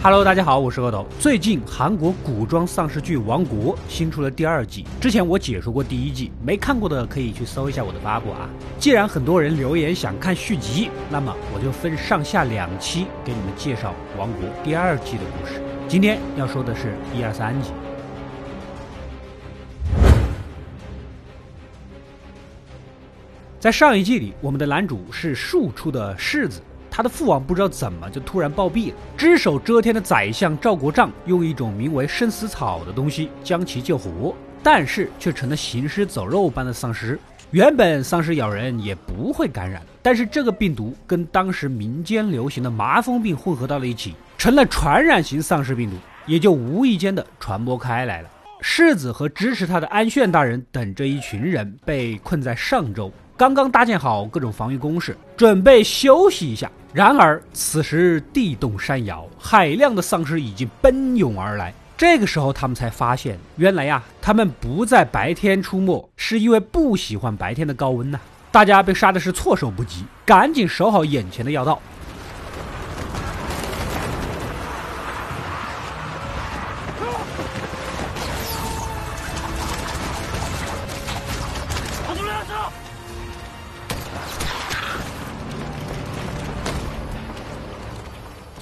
Hello，大家好，我是阿斗。最近韩国古装丧尸剧《王国》新出了第二季，之前我解说过第一季，没看过的可以去搜一下我的发布啊。既然很多人留言想看续集，那么我就分上下两期给你们介绍《王国》第二季的故事。今天要说的是一二三集。在上一季里，我们的男主是庶出的世子。他的父王不知道怎么就突然暴毙了，只手遮天的宰相赵国丈用一种名为生死草的东西将其救活，但是却成了行尸走肉般的丧尸。原本丧尸咬人也不会感染，但是这个病毒跟当时民间流行的麻风病混合到了一起，成了传染型丧尸病毒，也就无意间的传播开来了。世子和支持他的安炫大人等这一群人被困在上周。刚刚搭建好各种防御工事，准备休息一下。然而，此时地动山摇，海量的丧尸已经奔涌而来。这个时候，他们才发现，原来呀，他们不在白天出没，是因为不喜欢白天的高温呐。大家被杀的是措手不及，赶紧守好眼前的要道。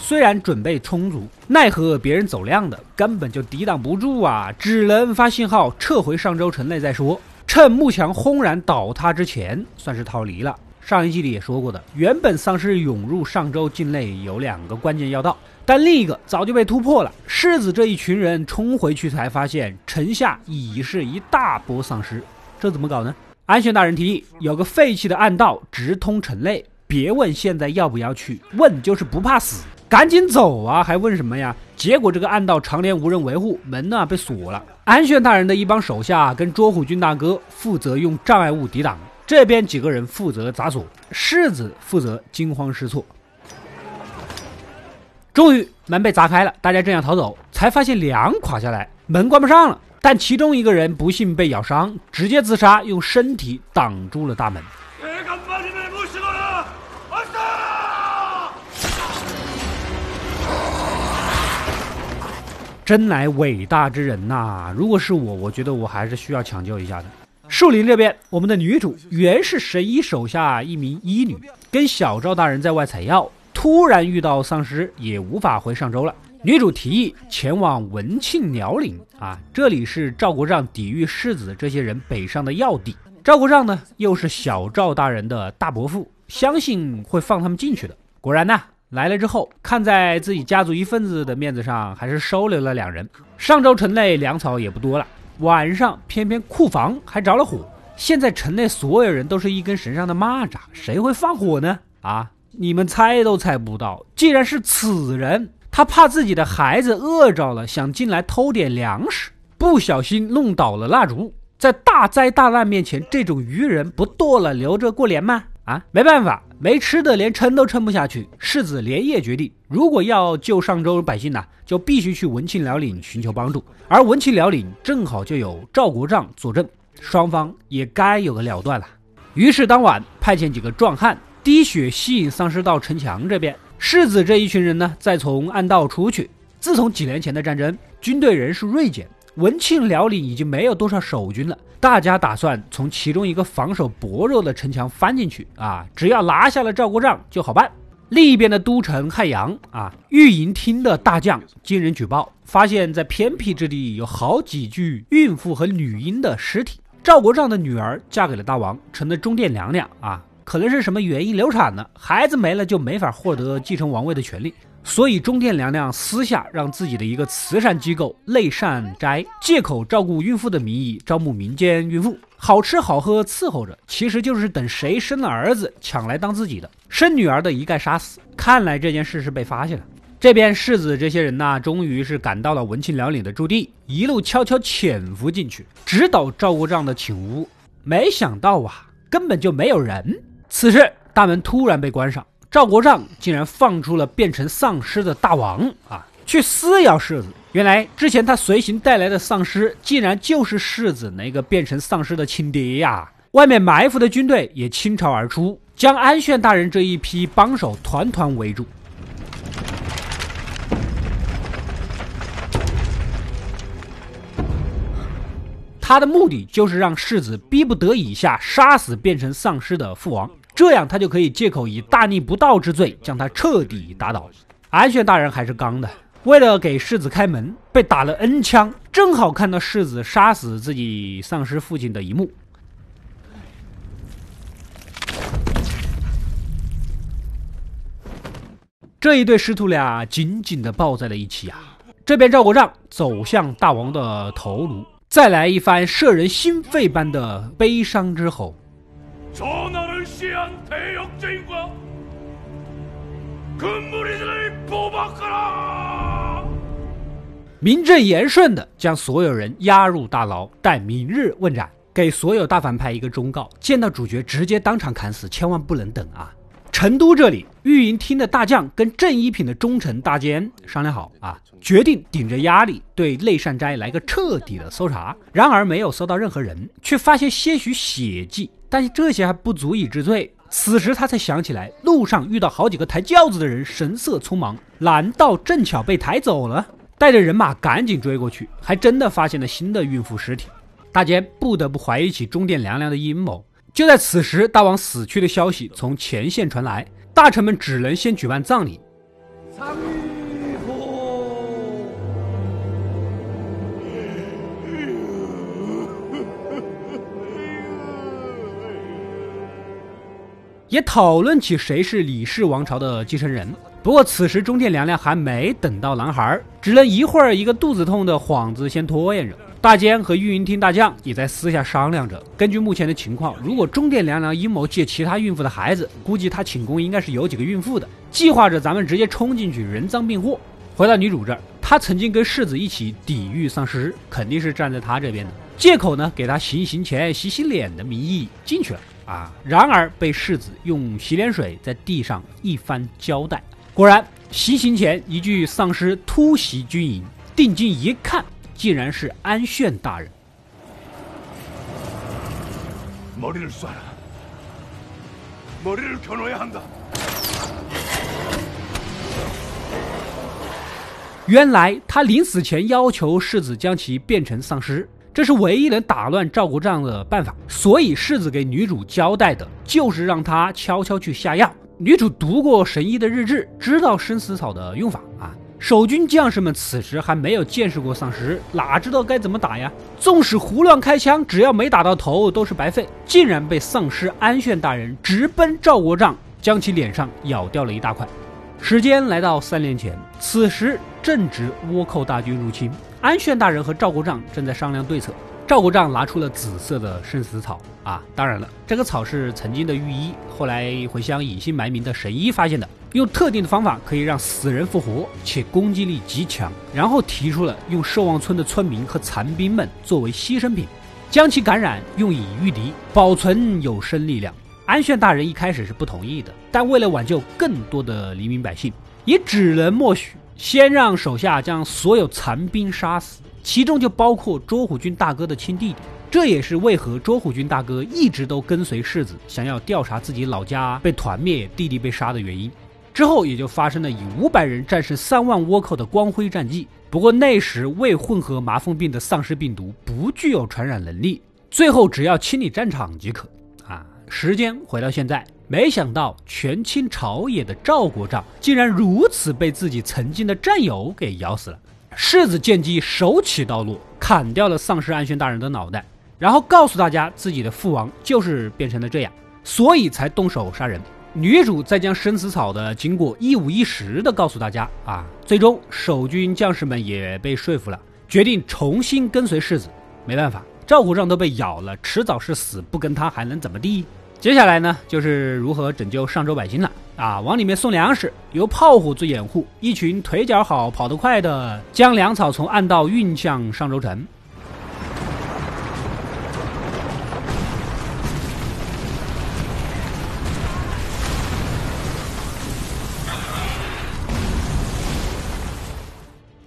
虽然准备充足，奈何别人走量的根本就抵挡不住啊！只能发信号撤回上周城内再说。趁幕墙轰然倒塌之前，算是逃离了。上一季里也说过的，原本丧尸涌入上周境内有两个关键要道，但另一个早就被突破了。世子这一群人冲回去才发现，城下已是一大波丧尸。这怎么搞呢？安全大人提议有个废弃的暗道直通城内，别问现在要不要去，问就是不怕死。赶紧走啊！还问什么呀？结果这个暗道常年无人维护，门呢被锁了。安炫大人的一帮手下跟卓虎军大哥负责用障碍物抵挡，这边几个人负责砸锁，世子负责惊慌失措。终于门被砸开了，大家正要逃走，才发现梁垮下来，门关不上了。但其中一个人不幸被咬伤，直接自杀，用身体挡住了大门。真乃伟大之人呐！如果是我，我觉得我还是需要抢救一下的。树林这边，我们的女主原是神医手下一名医女，跟小赵大人在外采药，突然遇到丧尸，也无法回上周了。女主提议前往文庆辽岭啊，这里是赵国丈抵御世子这些人北上的要地。赵国丈呢，又是小赵大人的大伯父，相信会放他们进去的。果然呢。来了之后，看在自己家族一份子的面子上，还是收留了两人。上周城内粮草也不多了，晚上偏偏库房还着了火。现在城内所有人都是一根绳上的蚂蚱，谁会放火呢？啊，你们猜都猜不到，竟然是此人。他怕自己的孩子饿着了，想进来偷点粮食，不小心弄倒了蜡烛。在大灾大难面前，这种愚人不剁了留着过年吗？啊，没办法，没吃的连撑都撑不下去。世子连夜决定，如果要救上周百姓呢，就必须去文庆辽岭寻求帮助。而文庆辽岭正好就有赵国丈坐镇，双方也该有个了断了。于是当晚派遣几个壮汉滴血吸引丧尸到城墙这边，世子这一群人呢再从暗道出去。自从几年前的战争，军队人数锐减。文庆辽岭已经没有多少守军了，大家打算从其中一个防守薄弱的城墙翻进去啊！只要拿下了赵国丈就好办。另一边的都城汉阳啊，御营厅的大将经人举报，发现在偏僻之地有好几具孕妇和女婴的尸体。赵国丈的女儿嫁给了大王，成了中殿娘娘啊，可能是什么原因流产了，孩子没了就没法获得继承王位的权利。所以，中殿娘娘私下让自己的一个慈善机构内善斋，借口照顾孕妇的名义招募民间孕妇，好吃好喝伺候着，其实就是等谁生了儿子抢来当自己的，生女儿的一概杀死。看来这件事是被发现了。这边世子这些人呢，终于是赶到了文庆辽岭的驻地，一路悄悄潜伏进去，直捣赵国丈的寝屋。没想到啊，根本就没有人。此时大门突然被关上。赵国丈竟然放出了变成丧尸的大王。啊去撕咬世子。原来之前他随行带来的丧尸竟然就是世子那个变成丧尸的亲爹呀。外面埋伏的军队也倾巢而出将安炫大人这一批帮手团团围住。他的目的就是让世子逼不得已下杀死变成丧尸的父王。这样他就可以借口以大逆不道之罪将他彻底打倒。安全大人还是刚的，为了给世子开门，被打了 N 枪，正好看到世子杀死自己丧尸父亲的一幕。这一对师徒俩紧紧的抱在了一起啊！这边赵国丈走向大王的头颅，再来一番摄人心肺般的悲伤之吼。名正言顺的将所有人押入大牢，待明日问斩。给所有大反派一个忠告：见到主角直接当场砍死，千万不能等啊！成都这里，御营厅的大将跟正一品的忠臣大监商量好啊，决定顶着压力对内善斋来个彻底的搜查。然而没有搜到任何人，却发现些许血迹，但这些还不足以治罪。此时他才想起来，路上遇到好几个抬轿子的人，神色匆忙，难道正巧被抬走了？带着人马赶紧追过去，还真的发现了新的孕妇尸体。大家不得不怀疑起中殿娘娘的阴谋。就在此时，大王死去的消息从前线传来，大臣们只能先举办葬礼。也讨论起谁是李氏王朝的继承人。不过此时中殿娘娘还没等到男孩，只能一会儿一个肚子痛的幌子先拖延着。大监和御营厅大将也在私下商量着，根据目前的情况，如果中殿娘娘阴谋借其他孕妇的孩子，估计她寝宫应该是有几个孕妇的。计划着咱们直接冲进去，人赃并获。回到女主这儿，她曾经跟世子一起抵御丧尸，肯定是站在她这边的。借口呢，给她行刑前洗洗脸的名义进去了啊。然而被世子用洗脸水在地上一番交代，果然行刑前一具丧尸突袭军营，定睛一看。竟然是安炫大人。原来他临死前要求世子将其变成丧尸，这是唯一能打乱赵国丈的办法。所以世子给女主交代的就是让他悄悄去下药。女主读过神医的日志，知道生死草的用法啊。守军将士们此时还没有见识过丧尸，哪知道该怎么打呀？纵使胡乱开枪，只要没打到头都是白费。竟然被丧尸安炫大人直奔赵国丈，将其脸上咬掉了一大块。时间来到三年前，此时正值倭寇大军入侵，安炫大人和赵国丈正在商量对策。赵国丈拿出了紫色的生死草啊，当然了，这个草是曾经的御医，后来回乡隐姓埋名的神医发现的。用特定的方法可以让死人复活，且攻击力极强。然后提出了用寿望村的村民和残兵们作为牺牲品，将其感染用以御敌，保存有生力量。安炫大人一开始是不同意的，但为了挽救更多的黎民百姓，也只能默许，先让手下将所有残兵杀死，其中就包括卓虎军大哥的亲弟弟。这也是为何卓虎军大哥一直都跟随世子，想要调查自己老家被团灭、弟弟被杀的原因。之后也就发生了以五百人战胜三万倭寇的光辉战绩。不过那时未混合麻风病的丧尸病毒不具有传染能力，最后只要清理战场即可。啊，时间回到现在，没想到权倾朝野的赵国丈竟然如此被自己曾经的战友给咬死了。世子见机手起刀落，砍掉了丧尸安宣大人的脑袋，然后告诉大家自己的父王就是变成了这样，所以才动手杀人。女主再将生死草的经过一五一十的告诉大家啊，最终守军将士们也被说服了，决定重新跟随世子。没办法，赵国丈都被咬了，迟早是死，不跟他还能怎么地？接下来呢，就是如何拯救上州百姓了啊！往里面送粮食，由炮虎做掩护，一群腿脚好、跑得快的，将粮草从暗道运向上州城。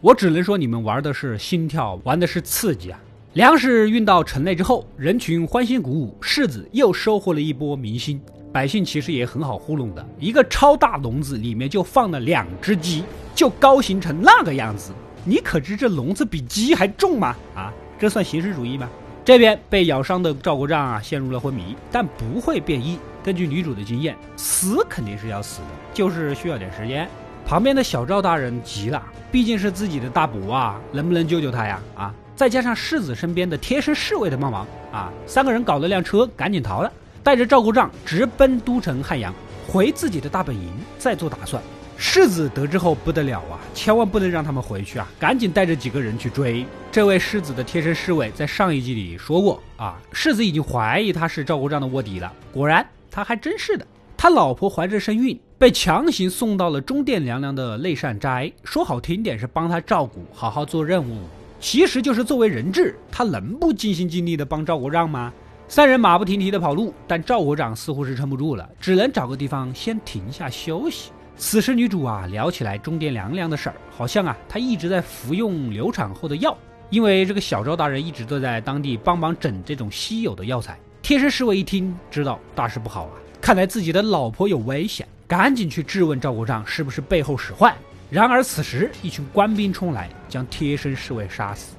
我只能说，你们玩的是心跳，玩的是刺激啊！粮食运到城内之后，人群欢欣鼓舞，世子又收获了一波民心。百姓其实也很好糊弄的，一个超大笼子里面就放了两只鸡，就高兴成那个样子。你可知这笼子比鸡还重吗？啊，这算形式主义吗？这边被咬伤的赵国丈啊，陷入了昏迷，但不会变异。根据女主的经验，死肯定是要死的，就是需要点时间。旁边的小赵大人急了，毕竟是自己的大伯啊，能不能救救他呀？啊！再加上世子身边的贴身侍卫的帮忙啊，三个人搞了辆车，赶紧逃了，带着赵国丈直奔都城汉阳，回自己的大本营，再做打算。世子得知后不得了啊，千万不能让他们回去啊，赶紧带着几个人去追。这位世子的贴身侍卫在上一集里说过啊，世子已经怀疑他是赵国丈的卧底了。果然，他还真是的。他老婆怀着身孕，被强行送到了中殿娘娘的内善斋，说好听点是帮他照顾，好好做任务，其实就是作为人质。他能不尽心尽力的帮赵国丈吗？三人马不停蹄的跑路，但赵国丈似乎是撑不住了，只能找个地方先停下休息。此时，女主啊聊起来中殿凉凉的事儿，好像啊她一直在服用流产后的药，因为这个小赵大人一直都在当地帮忙整这种稀有的药材。贴身侍卫一听，知道大事不好啊，看来自己的老婆有危险，赶紧去质问赵国丈是不是背后使坏。然而此时，一群官兵冲来，将贴身侍卫杀死。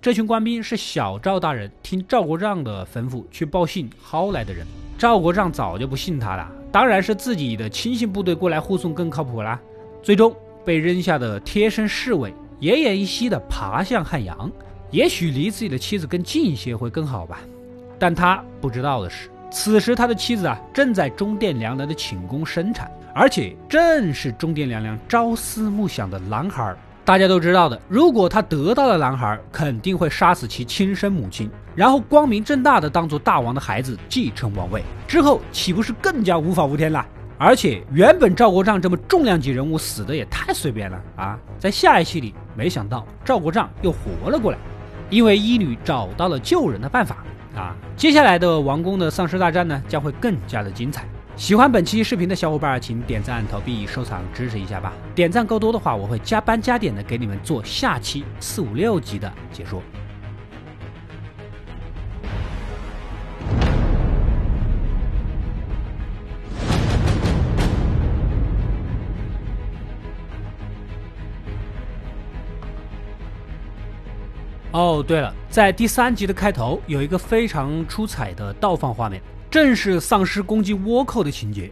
这群官兵是小赵大人听赵国丈的吩咐去报信薅来的人。赵国丈早就不信他了，当然是自己的亲信部队过来护送更靠谱啦。最终被扔下的贴身侍卫奄奄一息的爬向汉阳，也许离自己的妻子更近一些会更好吧。但他不知道的是，此时他的妻子啊正在中殿娘娘的寝宫生产，而且正是中殿娘娘朝思暮想的男孩。大家都知道的，如果他得到了男孩，肯定会杀死其亲生母亲，然后光明正大的当做大王的孩子继承王位，之后岂不是更加无法无天了？而且原本赵国丈这么重量级人物死的也太随便了啊！在下一期里，没想到赵国丈又活了过来，因为医女找到了救人的办法啊！接下来的王宫的丧尸大战呢，将会更加的精彩。喜欢本期视频的小伙伴，请点赞、投币、收藏支持一下吧！点赞够多的话，我会加班加点的给你们做下期四五六集的解说。哦，对了，在第三集的开头有一个非常出彩的倒放画面。正是丧尸攻击倭寇的情节。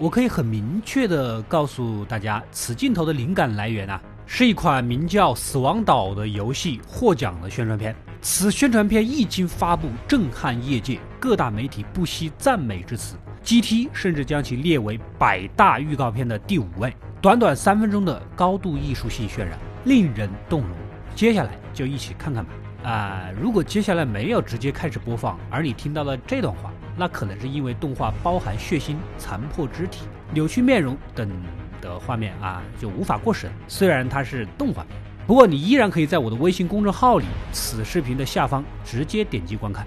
我可以很明确的告诉大家，此镜头的灵感来源啊，是一款名叫《死亡岛》的游戏获奖的宣传片。此宣传片一经发布，震撼业界，各大媒体不惜赞美之词。GT 甚至将其列为百大预告片的第五位。短短三分钟的高度艺术性渲染，令人动容。接下来就一起看看吧。啊，如果接下来没有直接开始播放，而你听到了这段话。那可能是因为动画包含血腥、残破肢体、扭曲面容等的画面啊，就无法过审。虽然它是动画，不过你依然可以在我的微信公众号里此视频的下方直接点击观看。